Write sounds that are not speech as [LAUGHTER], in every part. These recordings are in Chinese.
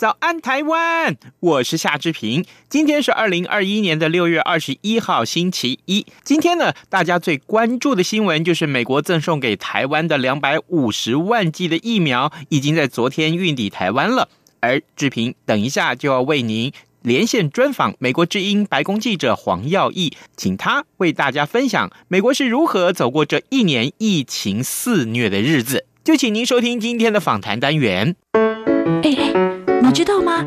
早安台湾，我是夏志平。今天是二零二一年的六月二十一号，星期一。今天呢，大家最关注的新闻就是美国赠送给台湾的两百五十万剂的疫苗，已经在昨天运抵台湾了。而志平等一下就要为您连线专访美国之音白宫记者黄耀义，请他为大家分享美国是如何走过这一年疫情肆虐的日子。就请您收听今天的访谈单元。哎。你知道吗？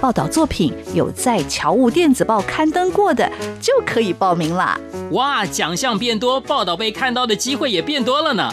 报道作品有在侨务电子报刊登过的，就可以报名啦。哇，奖项变多，报道被看到的机会也变多了呢。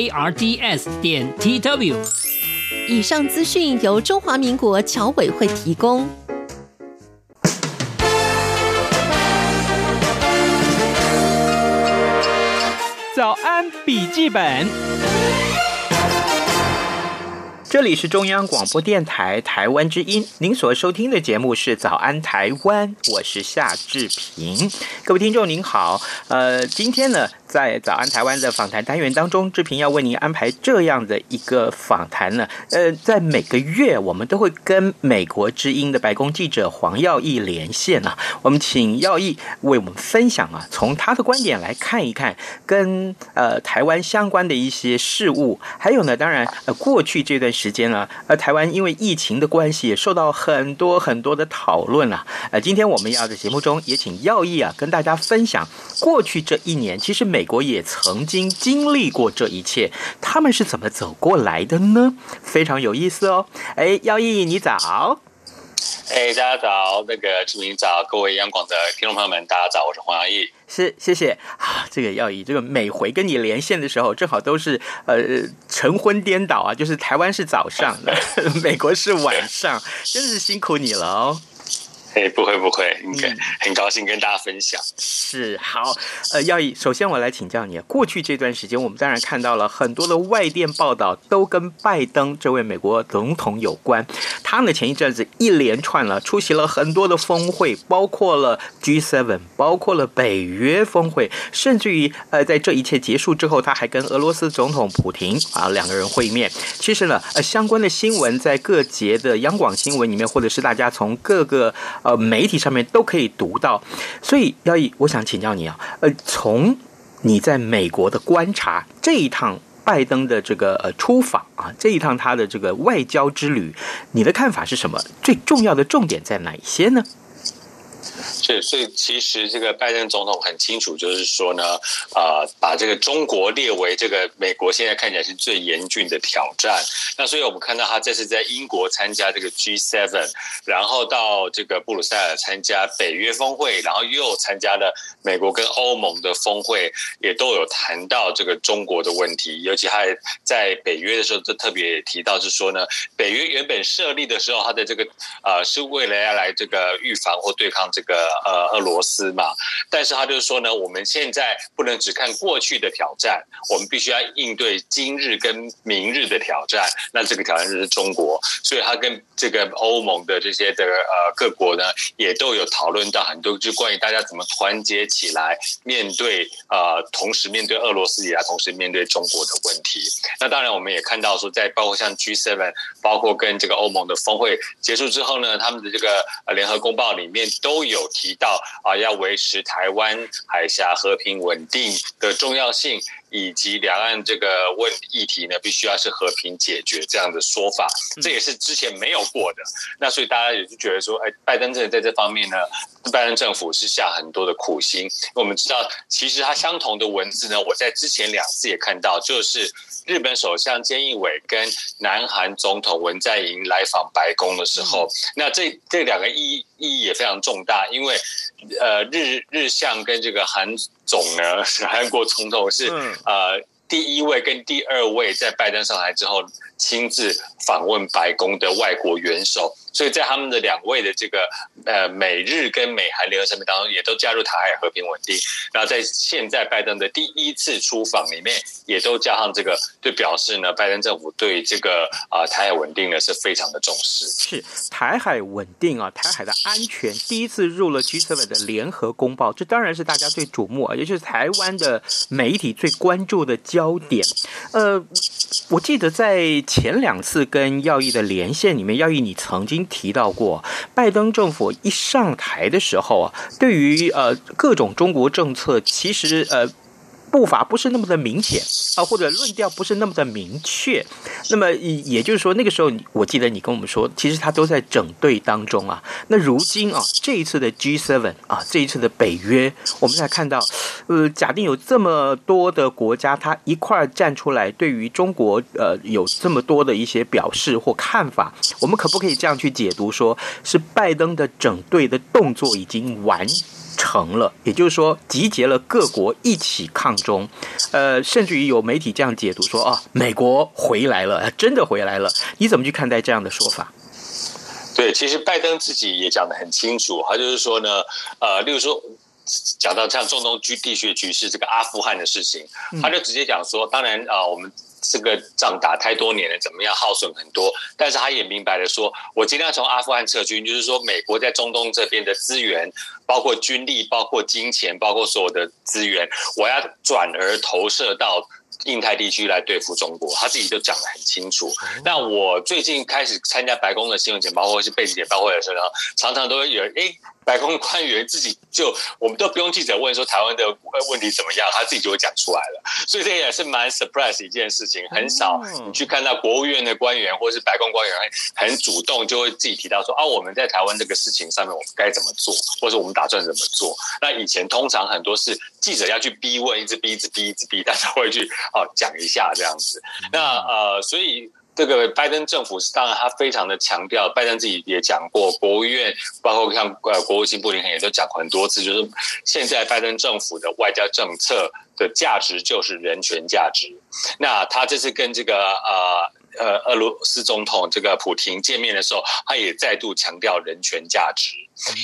r d s 点 t w。以上资讯由中华民国侨委会提供。早安，笔记本。这里是中央广播电台台湾之音，您所收听的节目是《早安台湾》，我是夏志平。各位听众您好，呃，今天呢，在《早安台湾》的访谈单元当中，志平要为您安排这样的一个访谈呢。呃，在每个月，我们都会跟美国之音的白宫记者黄耀毅连线啊。我们请耀毅为我们分享啊，从他的观点来看一看跟呃台湾相关的一些事物，还有呢，当然呃过去这段时。间了，而台湾因为疫情的关系，也受到很多很多的讨论啊。呃，今天我们要在节目中也请耀毅啊，跟大家分享过去这一年，其实每美国也曾经经历过这一切，他们是怎么走过来的呢？非常有意思哦。哎，耀毅，你早。哎，大家早，那个志明早，各位央广的听众朋友们，大家早，我是黄耀毅。是，谢谢啊。这个耀毅，这个每回跟你连线的时候，正好都是呃晨昏颠倒啊，就是台湾是早上，[LAUGHS] 美国是晚上，真是辛苦你了哦。[LAUGHS] 哎，不会不会，应该很高兴跟大家分享。嗯、是好，呃，耀义，首先我来请教你，过去这段时间，我们当然看到了很多的外电报道，都跟拜登这位美国总统有关。他呢，前一阵子一连串了出席了很多的峰会，包括了 G7，包括了北约峰会，甚至于呃，在这一切结束之后，他还跟俄罗斯总统普廷啊两个人会面。其实呢，呃，相关的新闻在各节的央广新闻里面，或者是大家从各个。呃，媒体上面都可以读到，所以要以，我想请教你啊，呃，从你在美国的观察，这一趟拜登的这个呃出访啊，这一趟他的这个外交之旅，你的看法是什么？最重要的重点在哪些呢？是，所以其实这个拜登总统很清楚，就是说呢，呃，把这个中国列为这个美国现在看起来是最严峻的挑战。那所以我们看到他这次在英国参加这个 G7，然后到这个布鲁塞尔参加北约峰会，然后又参加了美国跟欧盟的峰会，也都有谈到这个中国的问题。尤其他在北约的时候，就特别提到，是说呢，北约原本设立的时候，他的这个呃是为了要来这个预防或对抗这个。呃俄罗斯嘛。但是他就是说呢，我们现在不能只看过去的挑战，我们必须要应对今日跟明日的挑战。那这个挑战就是中国，所以他跟这个欧盟的这些的呃各国呢，也都有讨论到很多，就关于大家怎么团结起来面对呃，同时面对俄罗斯也要同时面对中国的问题。那当然，我们也看到说，在包括像 G7，包括跟这个欧盟的峰会结束之后呢，他们的这个呃联合公报里面都有提到啊，要维持台湾海峡和平稳定的重要性。以及两岸这个问议题呢，必须要是和平解决这样的说法，这也是之前没有过的。那所以大家也是觉得说，哎，拜登政府在这方面呢，拜登政府是下很多的苦心。我们知道，其实他相同的文字呢，我在之前两次也看到，就是日本首相菅义伟跟南韩总统文在寅来访白宫的时候，那这这两个意义意义也非常重大，因为呃，日日向跟这个韩。总呢，[LAUGHS] 韩国总统是呃第一位跟第二位在拜登上台之后亲自访问白宫的外国元首。所以在他们的两位的这个呃美日跟美韩联合声明当中，也都加入台海和平稳定。然后在现在拜登的第一次出访里面，也都加上这个，就表示呢，拜登政府对这个啊、台海稳定呢是非常的重视。是台海稳定啊，台海的安全第一次入了 G7 的联合公报，这当然是大家最瞩目啊，也就是台湾的媒体最关注的焦点。呃，我记得在前两次跟耀毅的连线里面，耀毅你曾经。提到过，拜登政府一上台的时候啊，对于呃各种中国政策，其实呃。步伐不是那么的明显啊，或者论调不是那么的明确。那么也就是说，那个时候我记得你跟我们说，其实他都在整队当中啊。那如今啊，这一次的 G7 啊，这一次的北约，我们才看到，呃，假定有这么多的国家，他一块儿站出来，对于中国呃有这么多的一些表示或看法，我们可不可以这样去解读，说是拜登的整队的动作已经完成了，也就是说集结了各国一起抗中，呃，甚至于有媒体这样解读说啊，美国回来了，真的回来了，你怎么去看待这样的说法？对，其实拜登自己也讲得很清楚，他就是说呢，呃，例如说讲到像中东局地区局势，这个阿富汗的事情，他就直接讲说，当然啊，我们。这个仗打太多年了，怎么样耗损很多？但是他也明白了说，我今天从阿富汗撤军，就是说美国在中东这边的资源，包括军力、包括金钱、包括所有的资源，我要转而投射到印太地区来对付中国。他自己就讲得很清楚。那我最近开始参加白宫的新闻简报或者是背景简报会的时候，常常都会有诶。白宫官员自己就，我们都不用记者问说台湾的问题怎么样，他自己就会讲出来了。所以这也是蛮 surprise 一件事情，很少你去看到国务院的官员或是白宫官员很主动就会自己提到说啊，我们在台湾这个事情上面我们该怎么做，或者我们打算怎么做。那以前通常很多是记者要去逼问，一直逼，一直逼，一直逼，但是会去哦讲一下这样子。那呃，所以。这个拜登政府是当然，他非常的强调，拜登自己也讲过，国务院包括像呃国务卿布林肯也都讲过很多次，就是现在拜登政府的外交政策的价值就是人权价值。那他这次跟这个呃。呃，俄罗斯总统这个普廷见面的时候，他也再度强调人权价值。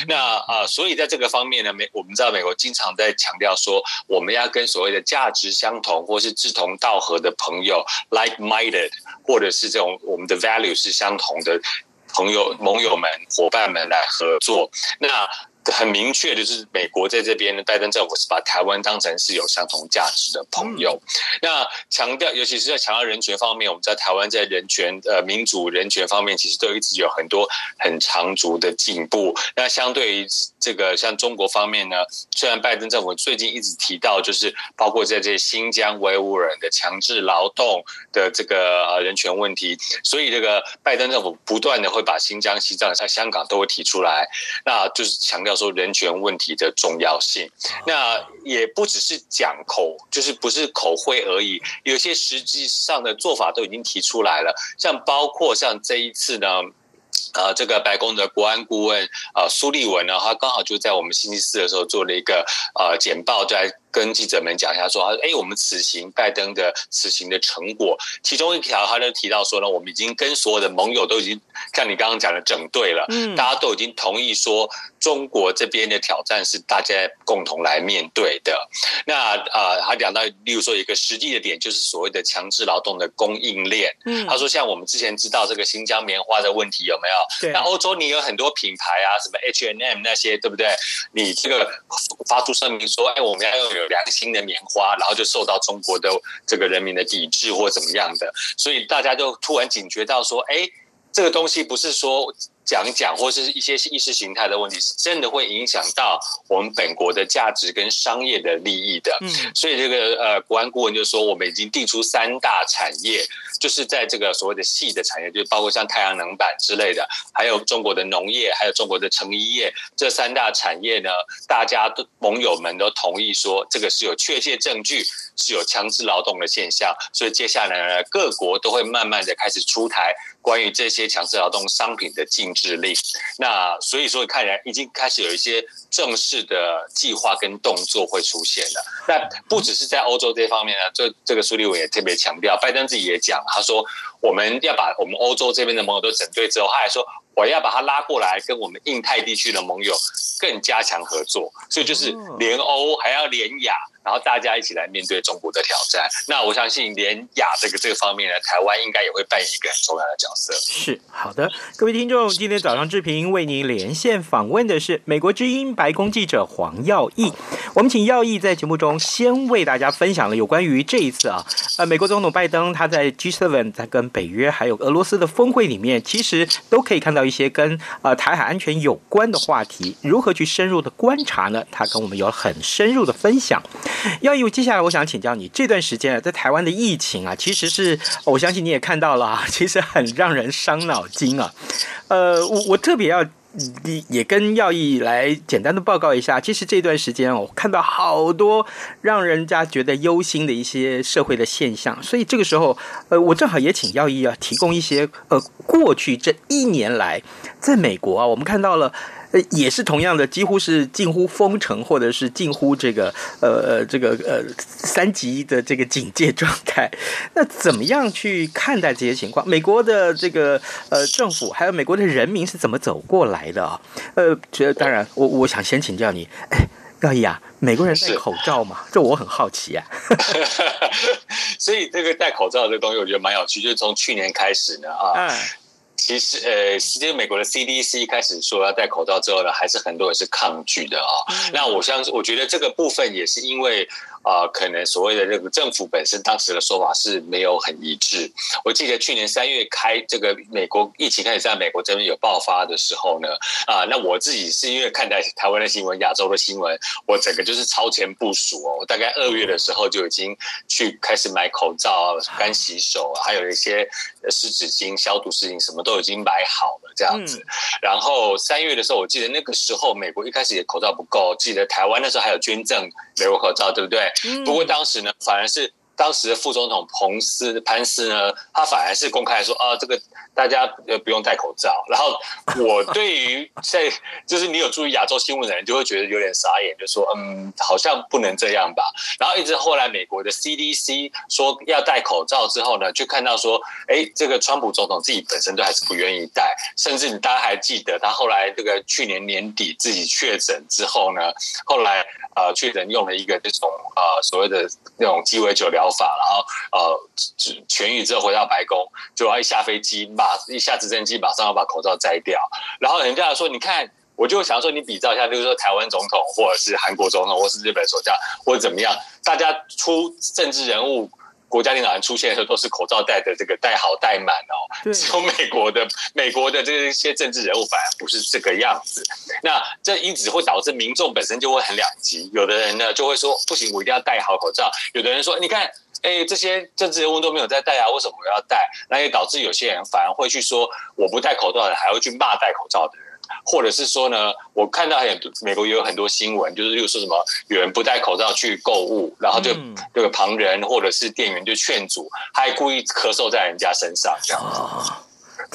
那啊、呃，所以在这个方面呢，美我们知道美国经常在强调说，我们要跟所谓的价值相同或是志同道合的朋友 （like-minded） 或者是这种我们的 value 是相同的朋友、盟友们、伙伴们来合作。那很明确的是，美国在这边，拜登政府是把台湾当成是有相同价值的朋友。那强调，尤其是在强调人权方面，我们在台湾在人权、呃民主、人权方面，其实都一直有很多很长足的进步。那相对于这个像中国方面呢，虽然拜登政府最近一直提到，就是包括在这些新疆维吾尔人的强制劳动的这个呃人权问题，所以这个拜登政府不断的会把新疆、西藏、在香港都会提出来，那就是强调。说人权问题的重要性，那也不只是讲口，就是不是口惠而已，有些实际上的做法都已经提出来了，像包括像这一次呢。呃，这个白宫的国安顾问啊、呃，苏利文呢，他刚好就在我们星期四的时候做了一个呃简报，在跟记者们讲一下说，哎，我们此行拜登的此行的成果，其中一条他就提到说呢，我们已经跟所有的盟友都已经像你刚刚讲的整队了，嗯，大家都已经同意说，中国这边的挑战是大家共同来面对的。那呃，他讲到，例如说一个实际的点，就是所谓的强制劳动的供应链，嗯，他说像我们之前知道这个新疆棉花的问题有没有？那欧洲你有很多品牌啊，什么 H and M 那些，对不对？你这个发出声明说，哎，我们要用有良心的棉花，然后就受到中国的这个人民的抵制或怎么样的，所以大家就突然警觉到说，哎，这个东西不是说。讲讲或是一些意识形态的问题，是真的会影响到我们本国的价值跟商业的利益的。嗯，所以这个呃，国安顾问就说，我们已经定出三大产业，就是在这个所谓的细的产业，就包括像太阳能板之类的，还有中国的农业，还有中国的成衣业这三大产业呢，大家都盟友们都同意说，这个是有确切证据，是有强制劳动的现象，所以接下来呢，各国都会慢慢的开始出台关于这些强制劳动商品的禁。制令，那所以说看来已经开始有一些正式的计划跟动作会出现了。那不只是在欧洲这方面呢，这这个苏利文也特别强调，拜登自己也讲，他说我们要把我们欧洲这边的盟友都整对之后，他还说我要把他拉过来跟我们印太地区的盟友更加强合作，所以就是联欧还要联亚。然后大家一起来面对中国的挑战。那我相信，联亚这个这个方面呢，台湾应该也会扮演一个很重要的角色。是好的，各位听众，今天早上志平为您连线访问的是美国之音白宫记者黄耀毅。我们请耀毅在节目中先为大家分享了有关于这一次啊，呃，美国总统拜登他在 G7 在跟北约还有俄罗斯的峰会里面，其实都可以看到一些跟呃台海安全有关的话题，如何去深入的观察呢？他跟我们有很深入的分享。要以，接下来我想请教你，这段时间啊，在台湾的疫情啊，其实是我相信你也看到了啊，其实很让人伤脑筋啊。呃，我我特别要也跟耀义来简单的报告一下，其实这段时间我看到好多让人家觉得忧心的一些社会的现象，所以这个时候，呃，我正好也请耀义啊，提供一些呃，过去这一年来在美国啊，我们看到了。呃，也是同样的，几乎是近乎封城，或者是近乎这个呃呃这个呃三级的这个警戒状态。[LAUGHS] 那怎么样去看待这些情况？美国的这个呃政府，还有美国的人民是怎么走过来的啊？呃，这当然，我我想先请教你，哎，高毅啊，美国人戴口罩吗？这我很好奇啊。[LAUGHS] 所以这个戴口罩这个东西，我觉得蛮有趣，就是从去年开始呢啊。嗯其实，呃，其实美国的 CDC 开始说要戴口罩之后呢，还是很多人是抗拒的啊、哦。那我相信，我觉得这个部分也是因为。啊、呃，可能所谓的这个政府本身当时的说法是没有很一致。我记得去年三月开这个美国疫情开始在美国这边有爆发的时候呢，啊，那我自己是因为看待台湾的新闻、亚洲的新闻，我整个就是超前部署哦。我大概二月的时候就已经去开始买口罩、干洗手，还有一些湿纸巾、消毒湿巾，什么都已经买好了这样子。然后三月的时候，我记得那个时候美国一开始也口罩不够，记得台湾那时候还有捐赠美国口罩，对不对？不过当时呢，反而是当时的副总统彭斯潘斯呢，他反而是公开说啊，这个大家呃不用戴口罩。然后我 [LAUGHS] 对于在就是你有注意亚洲新闻的人，就会觉得有点傻眼，就说嗯，好像不能这样吧。然后一直后来美国的 CDC 说要戴口罩之后呢，就看到说，哎，这个川普总统自己本身都还是不愿意戴，甚至你大家还记得他后来这个去年年底自己确诊之后呢，后来。呃，确诊用了一个这种呃所谓的那种鸡尾酒疗法，然后呃痊愈之后回到白宫，就要一下飞机，马一下直升机，马上要把口罩摘掉。然后人家说，你看，我就想说，你比照一下，就是说台湾总统，或者是韩国总统，或是日本首相，或者怎么样，大家出政治人物。国家领导人出现的时候，都是口罩戴的这个戴好戴满哦。只有美国的美国的这些政治人物反而不是这个样子。那这因此会导致民众本身就会很两极。有的人呢就会说不行，我一定要戴好口罩。有的人说，你看，哎，这些政治人物都没有在戴啊，为什么我要戴？那也导致有些人反而会去说，我不戴口罩的，还会去骂戴口罩的人。或者是说呢，我看到很多美国也有很多新闻，就是又说什么有人不戴口罩去购物，然后就这个旁人或者是店员就劝阻，还故意咳嗽在人家身上这样子。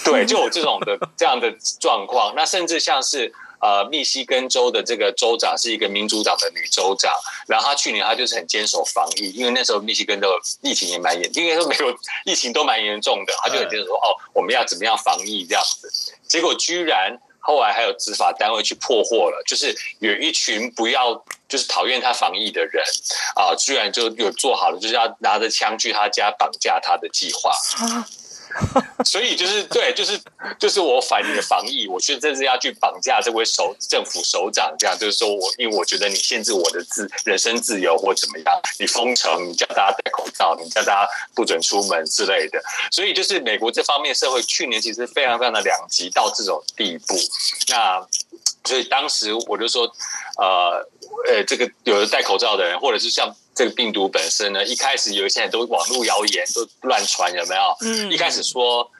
对，就有这种的 [LAUGHS] 这样的状况。那甚至像是呃，密西根州的这个州长是一个民主党的女州长，然后她去年她就是很坚守防疫，因为那时候密西根州疫情也蛮严，应该说美国疫情都蛮严重的，她就很坚守说哦，我们要怎么样防疫这样子。结果居然后来还有执法单位去破获了，就是有一群不要就是讨厌他防疫的人啊，居然就有做好了就是要拿着枪去他家绑架他的计划。[LAUGHS] 所以就是对，就是就是我反你的防疫，我觉得这是要去绑架这位首政府首长，这样就是说我，因为我觉得你限制我的自人身自由或怎么样，你封城，你叫大家戴口罩，你叫大家不准出门之类的，所以就是美国这方面社会去年其实非常非常的两极到这种地步，那所以当时我就说，呃呃，这个有的戴口罩的人，或者是像。这个病毒本身呢，一开始有一些人都网络谣言都乱传，有没有？嗯，一开始说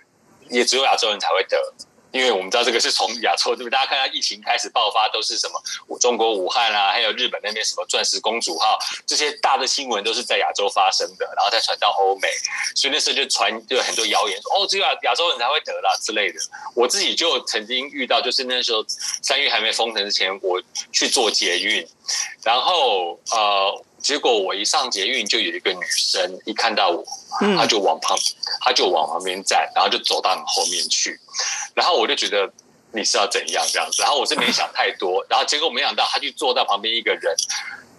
也只有亚洲人才会得，因为我们知道这个是从亚洲，对不对？大家看到疫情开始爆发都是什么？中国武汉啊，还有日本那边什么钻石公主号这些大的新闻都是在亚洲发生的，然后再传到欧美，所以那时候就传就有很多谣言说哦，只有亚亚洲人才会得啦之类的。我自己就曾经遇到，就是那时候三月还没封城之前，我去做捷运，然后呃。结果我一上捷运，就有一个女生一看到我，她就往旁，她就往旁边站，然后就走到你后面去，然后我就觉得你是要怎样？这样子，然后我是没想太多，[LAUGHS] 然后结果没想到她去坐到旁边一个人，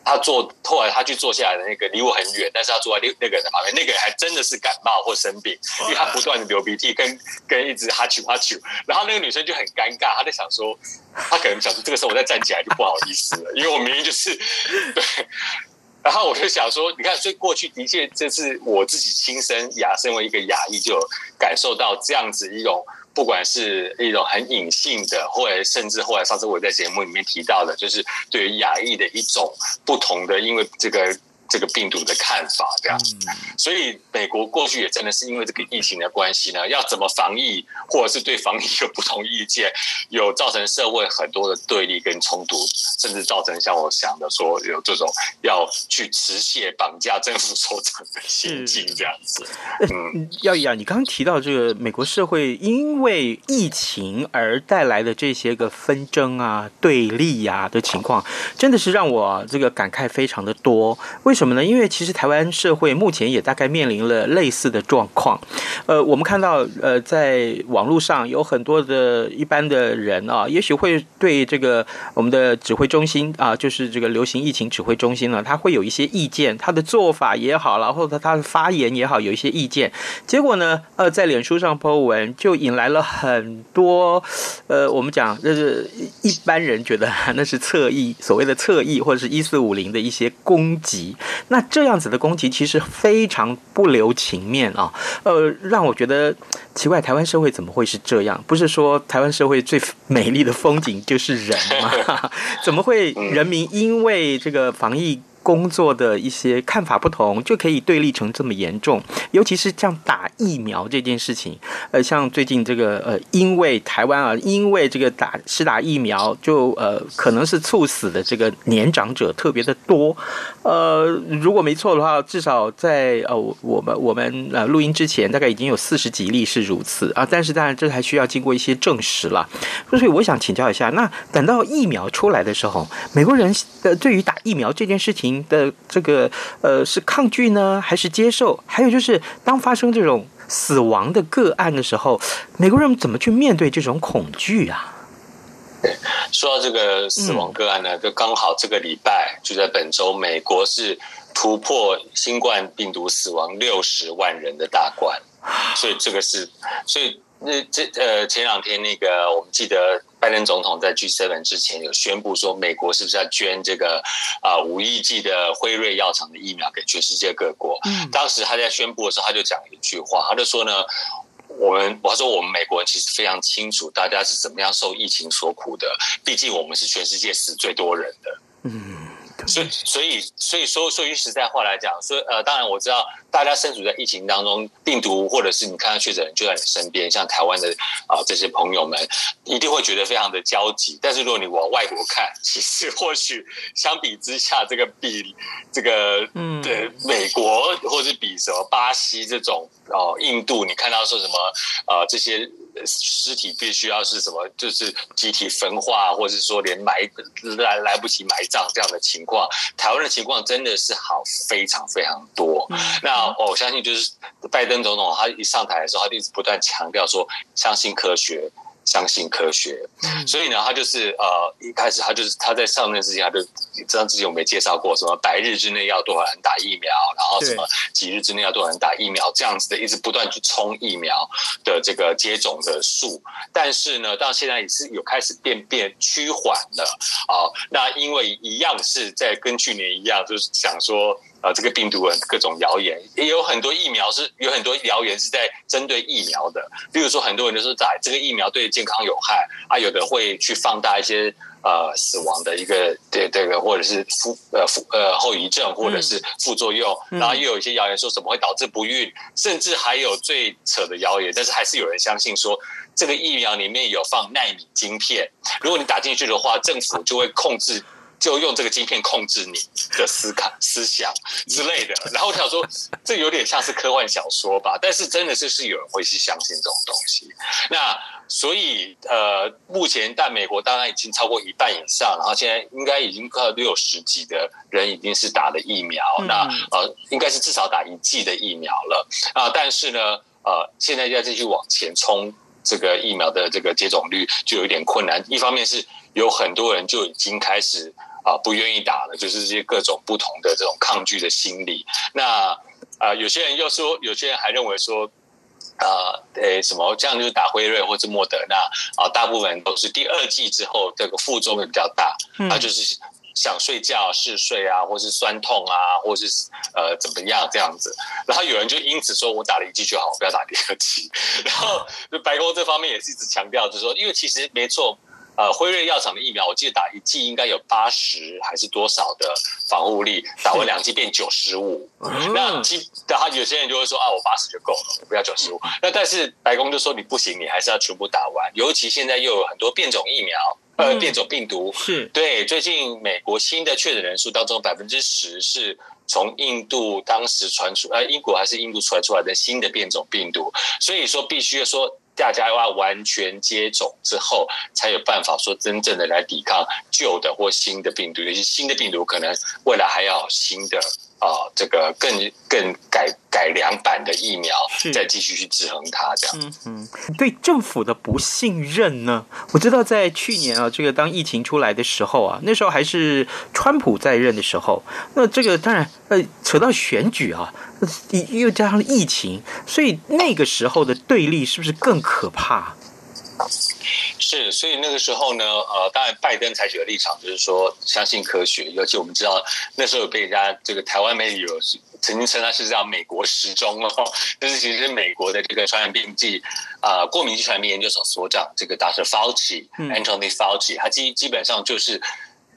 她坐后来她去坐下来的那个离我很远，但是她坐在那那个人的旁边，那个人还真的是感冒或生病，因为她不断的流鼻涕跟跟一直哈啾哈啾，然后那个女生就很尴尬，她在想说，她可能想说这个时候我再站起来就不好意思了，因为我明明就是 [LAUGHS] 对。然后我就想说，你看，所以过去的确，这是我自己亲身牙，身为一个牙医，就感受到这样子一种，不管是一种很隐性的，或者甚至后来上次我在节目里面提到的，就是对于牙医的一种不同的，因为这个。这个病毒的看法这样，所以美国过去也真的是因为这个疫情的关系呢，要怎么防疫，或者是对防疫有不同意见，有造成社会很多的对立跟冲突，甚至造成像我想的说有这种要去持械绑架政府首长的心境这样子。[LAUGHS] 嗯，耀一啊，你刚刚提到这个美国社会因为疫情而带来的这些个纷争啊、对立呀、啊、的情况，真的是让我这个感慨非常的多。为什么？什么呢？因为其实台湾社会目前也大概面临了类似的状况。呃，我们看到，呃，在网络上有很多的一般的人啊，也许会对这个我们的指挥中心啊，就是这个流行疫情指挥中心呢，他会有一些意见，他的做法也好，然后他他的发言也好，有一些意见。结果呢，呃，在脸书上 po 文，就引来了很多，呃，我们讲就是一般人觉得 [LAUGHS] 那是侧翼，所谓的侧翼或者是一四五零的一些攻击。那这样子的攻击其实非常不留情面啊，呃，让我觉得奇怪，台湾社会怎么会是这样？不是说台湾社会最美丽的风景就是人吗？[LAUGHS] 怎么会人民因为这个防疫工作的一些看法不同，就可以对立成这么严重，尤其是像打疫苗这件事情，呃，像最近这个呃，因为台湾啊，因为这个打施打疫苗就呃，可能是猝死的这个年长者特别的多，呃，如果没错的话，至少在呃我们我们呃录音之前，大概已经有四十几例是如此啊，但是当然这还需要经过一些证实了，所以我想请教一下，那等到疫苗出来的时候，美国人呃对于打疫苗这件事情。的这个呃是抗拒呢，还是接受？还有就是，当发生这种死亡的个案的时候，美国人怎么去面对这种恐惧啊？说到这个死亡个案呢，就刚好这个礼拜就在本周，美国是突破新冠病毒死亡六十万人的大关，所以这个是，所以那这呃前两天那个我们记得。拜登总统在 G7 之前有宣布说，美国是不是要捐这个啊五亿剂的辉瑞药厂的疫苗给全世界各国？嗯，当时他在宣布的时候，他就讲了一句话，他就说呢，我们我说我们美国人其实非常清楚大家是怎么样受疫情所苦的，毕竟我们是全世界死最多人的。嗯。所以，所以，所以说，说句实在话来讲，所以，呃，当然我知道大家身处在疫情当中，病毒或者是你看到确诊人就在你身边，像台湾的啊、呃、这些朋友们，一定会觉得非常的焦急。但是如果你往外国看，其实或许相比之下，这个比这个嗯，对美国或者是比什么巴西这种哦、呃，印度，你看到说什么呃这些。尸体必须要是什么，就是集体焚化，或者是说连埋来来不及埋葬这样的情况。台湾的情况真的是好非常非常多。那我相信，就是拜登总统他一上台的时候，他就一直不断强调说，相信科学。相信科学，所以呢，他就是呃，一开始他就是他在上任之前，他就这样之前我们也介绍过，什么百日之内要多少人打疫苗，然后什么几日之内要多少人打疫苗，这样子的一直不断去冲疫苗的这个接种的数，但是呢，到现在也是有开始变变趋缓了啊。那因为一样是在跟去年一样，就是想说。啊，这个病毒的各种谣言，也有很多疫苗是有很多谣言是在针对疫苗的。例如说，很多人都说在这个疫苗对健康有害啊，有的会去放大一些呃死亡的一个对这个或者是副呃副呃后遗症或者是副作用，嗯、然后又有一些谣言说什么会导致不孕，甚至还有最扯的谣言，但是还是有人相信说这个疫苗里面有放纳米晶片，如果你打进去的话，政府就会控制。就用这个晶片控制你的思考、思想之类的，[LAUGHS] 然后我想说，这有点像是科幻小说吧？但是真的是是有人会去相信这种东西。那所以呃，目前在美国当然已经超过一半以上，然后现在应该已经快六十几的人已经是打了疫苗，那呃应该是至少打一剂的疫苗了啊。但是呢，呃，现在要继续往前冲，这个疫苗的这个接种率就有点困难。一方面是有很多人就已经开始。啊，不愿意打了，就是这些各种不同的这种抗拒的心理。那啊、呃，有些人又说，有些人还认为说，啊、呃，诶，什么这样就是打辉瑞或者莫德纳啊，大部分都是第二季之后这个副作用比较大，啊，就是想睡觉嗜睡啊，或是酸痛啊，或是呃怎么样这样子。然后有人就因此说我打了一剂就好，不要打第二剂。[LAUGHS] 然后白宫这方面也是一直强调，就是说，因为其实没错。呃，辉瑞药厂的疫苗，我记得打一剂应该有八十还是多少的防护力，打完两剂变九十五。[LAUGHS] 那基，然后有些人就会说啊，我八十就够了，我不要九十五。那但是白宫就说你不行，你还是要全部打完。尤其现在又有很多变种疫苗，呃，变种病毒是对。最近美国新的确诊人数当中，百分之十是从印度当时传出，呃，英国还是印度传出来的新的变种病毒，所以说必须要说。大家要完全接种之后，才有办法说真正的来抵抗旧的或新的病毒。尤其新的病毒，可能未来还要新的啊、呃，这个更更改改良版的疫苗，再继续去制衡它。这样，嗯嗯，对政府的不信任呢？我知道在去年啊，这个当疫情出来的时候啊，那时候还是川普在任的时候，那这个当然呃，扯到选举啊。又加上疫情，所以那个时候的对立是不是更可怕？是，所以那个时候呢，呃，当然拜登采取的立场就是说相信科学，尤其我们知道那时候被人家这个台湾媒体有曾经称他是叫美国时钟哦，但是其实是美国的这个传染病剂啊、呃、过敏及传染病研究所所长这个 Dr. Fauci，Anthony Fauci，他基基本上就是。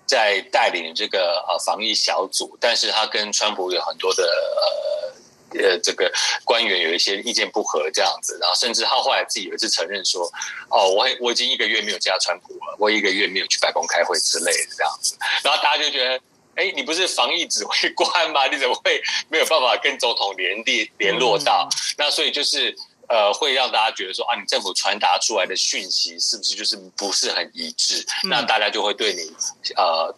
在带领这个呃防疫小组，但是他跟川普有很多的呃呃这个官员有一些意见不合这样子，然后甚至他后来自己有一次承认说，哦，我我已经一个月没有加川普了，我一个月没有去白宫开会之类的这样子，然后大家就觉得，哎，你不是防疫指挥官吗？你怎么会没有办法跟总统联联联络到？那所以就是。呃，会让大家觉得说啊，你政府传达出来的讯息是不是就是不是很一致？嗯、那大家就会对你呃，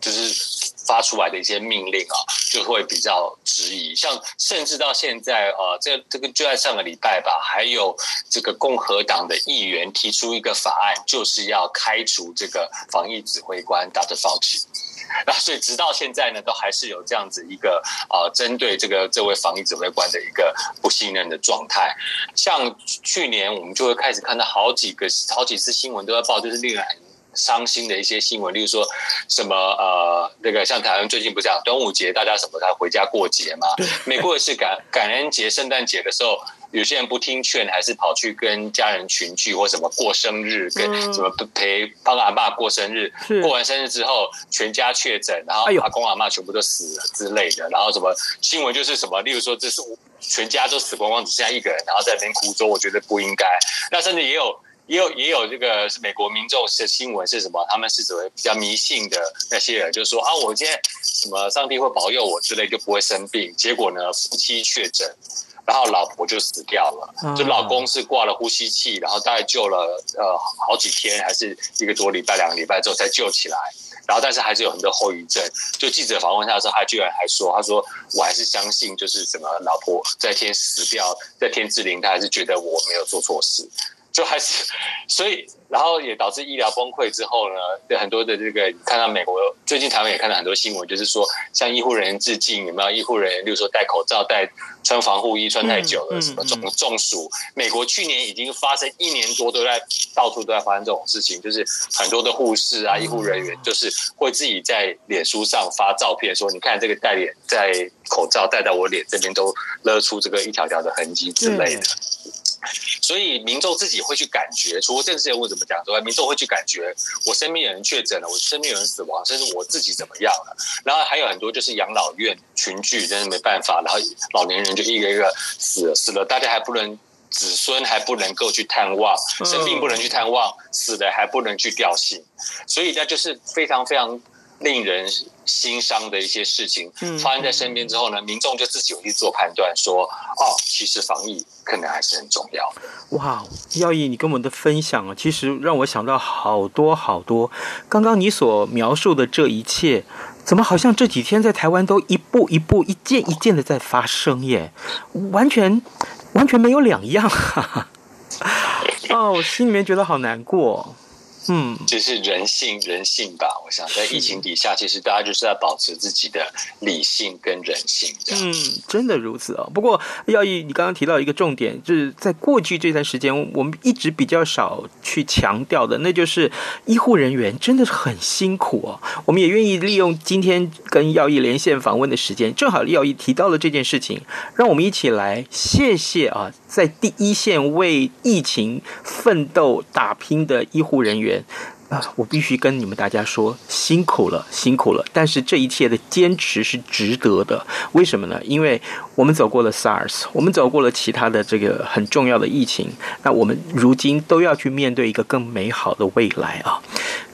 就是发出来的一些命令啊，就会比较质疑。像甚至到现在呃，这这个就在上个礼拜吧，还有这个共和党的议员提出一个法案，就是要开除这个防疫指挥官 Dr. Fauci。[LAUGHS] 那所以直到现在呢，都还是有这样子一个呃，针对这个这位防疫指挥官的一个不信任的状态。像去年我们就会开始看到好几个好几次新闻都在报，就是令人很伤心的一些新闻，例如说什么呃，那个像台湾最近不是讲端午节，大家什么才回家过节嘛？美国也是感感恩节、圣诞节的时候。有些人不听劝，还是跑去跟家人群聚或什么过生日，跟什么陪帮阿爸过生日。过完生日之后，全家确诊，然后阿公阿妈全部都死了之类的。然后什么新闻就是什么，例如说这是全家都死光光，只剩下一个人，然后在那边哭说，我觉得不应该。那甚至也有也有也有这个是美国民众的新闻是什么？他们是所谓比较迷信的那些人，就是说啊，我今天什么上帝会保佑我之类，就不会生病。结果呢，夫妻确诊。然后老婆就死掉了，就老公是挂了呼吸器，然后大概救了呃好几天，还是一个多礼拜、两个礼拜之后才救起来。然后，但是还是有很多后遗症。就记者访问他的时候，他居然还说：“他说我还是相信，就是什么老婆在天死掉，在天之灵，他还是觉得我没有做错事。”就还是，所以，然后也导致医疗崩溃之后呢，对很多的这个看到美国最近台湾也看到很多新闻，就是说向医护人员致敬，有没有医护人员，例如说戴口罩、戴穿防护衣穿太久了，什么中中暑。美国去年已经发生一年多都在到处都在发生这种事情，就是很多的护士啊、医护人员就是会自己在脸书上发照片，说你看这个戴脸戴口罩戴到我脸这边都勒出这个一条条的痕迹之类的。所以民众自己会去感觉，除了政治人物怎么讲之外，民众会去感觉，我身边有人确诊了，我身边有人死亡，甚至我自己怎么样了。然后还有很多就是养老院群聚，真是没办法，然后老年人就一个一个死了死了，大家还不能子孙还不能够去探望，生病不能去探望，死了还不能去吊唁，所以那就是非常非常。令人心伤的一些事情发生在身边之后呢，民众就自己有去做判断，说：“哦，其实防疫可能还是很重要。”哇，耀毅，你跟我们的分享啊，其实让我想到好多好多。刚刚你所描述的这一切，怎么好像这几天在台湾都一步一步、一件一件的在发生耶？完全完全没有两样啊！[LAUGHS] 哦，我心里面觉得好难过。嗯，就是人性，人性吧。我想在疫情底下，其实大家就是要保持自己的理性跟人性。嗯，真的如此哦。不过，耀毅，你刚刚提到一个重点，就是在过去这段时间，我们一直比较少去强调的，那就是医护人员真的是很辛苦哦。我们也愿意利用今天跟耀毅连线访问的时间，正好耀毅提到了这件事情，让我们一起来谢谢啊，在第一线为疫情奋斗打拼的医护人员。啊，我必须跟你们大家说，辛苦了，辛苦了。但是这一切的坚持是值得的。为什么呢？因为我们走过了 SARS，我们走过了其他的这个很重要的疫情，那我们如今都要去面对一个更美好的未来啊！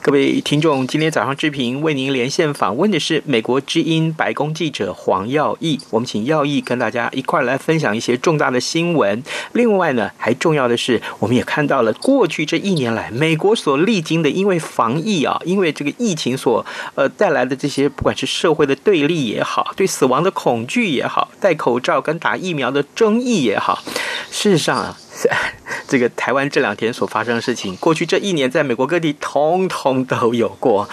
各位听众，今天早上志平为您连线访问的是美国之音白宫记者黄耀毅，我们请耀毅跟大家一块来分享一些重大的新闻。另外呢，还重要的是，我们也看到了过去这一年来美国所历经的。因为防疫啊，因为这个疫情所呃带来的这些，不管是社会的对立也好，对死亡的恐惧也好，戴口罩跟打疫苗的争议也好，事实上啊，[LAUGHS] 这个台湾这两天所发生的事情，过去这一年在美国各地通通都有过。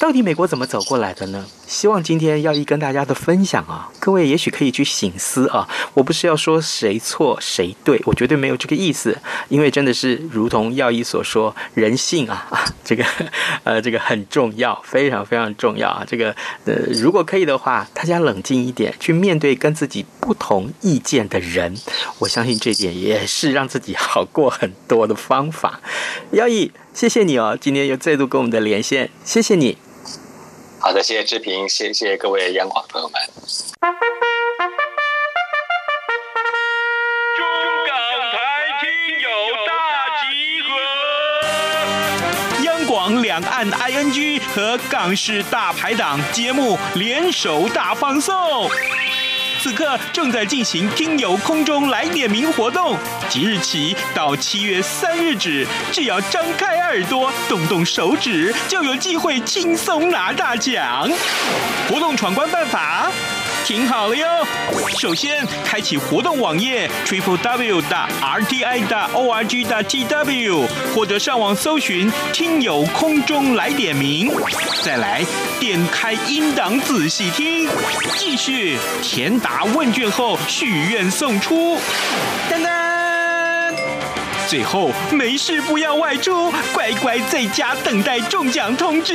到底美国怎么走过来的呢？希望今天耀一跟大家的分享啊，各位也许可以去醒思啊。我不是要说谁错谁对，我绝对没有这个意思。因为真的是如同耀一所说，人性啊，[LAUGHS] 这个呃，这个很重要，非常非常重要啊。这个呃，如果可以的话，大家冷静一点，去面对跟自己不同意见的人，我相信这点也是让自己好过很多的方法。耀毅，谢谢你哦，今天又再度跟我们的连线，谢谢你。好的，谢谢志平，谢谢各位央广朋友们。中港台听友大集合，央广两岸 ING 和港式大排档节目联手大放送。此刻正在进行听友空中来点名活动，即日起到七月三日止，只要张开耳朵，动动手指，就有机会轻松拿大奖。活动闯关办法。听好了哟！首先，开启活动网页 triple w 的 r t i 的 o r g 的 t w，或者上网搜寻“听友空中来点名”。再来，点开音档仔细听。继续填答问卷后许愿送出。噔噔。最后，没事不要外出，乖乖在家等待中奖通知。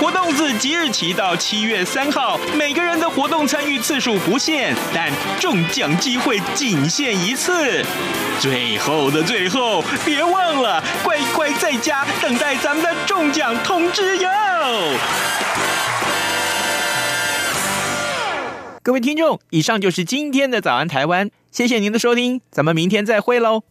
活动自即日起到七月三号，每个人的活动参与次数不限，但中奖机会仅限一次。最后的最后，别忘了乖乖在家等待咱们的中奖通知哟！各位听众，以上就是今天的早安台湾，谢谢您的收听，咱们明天再会喽。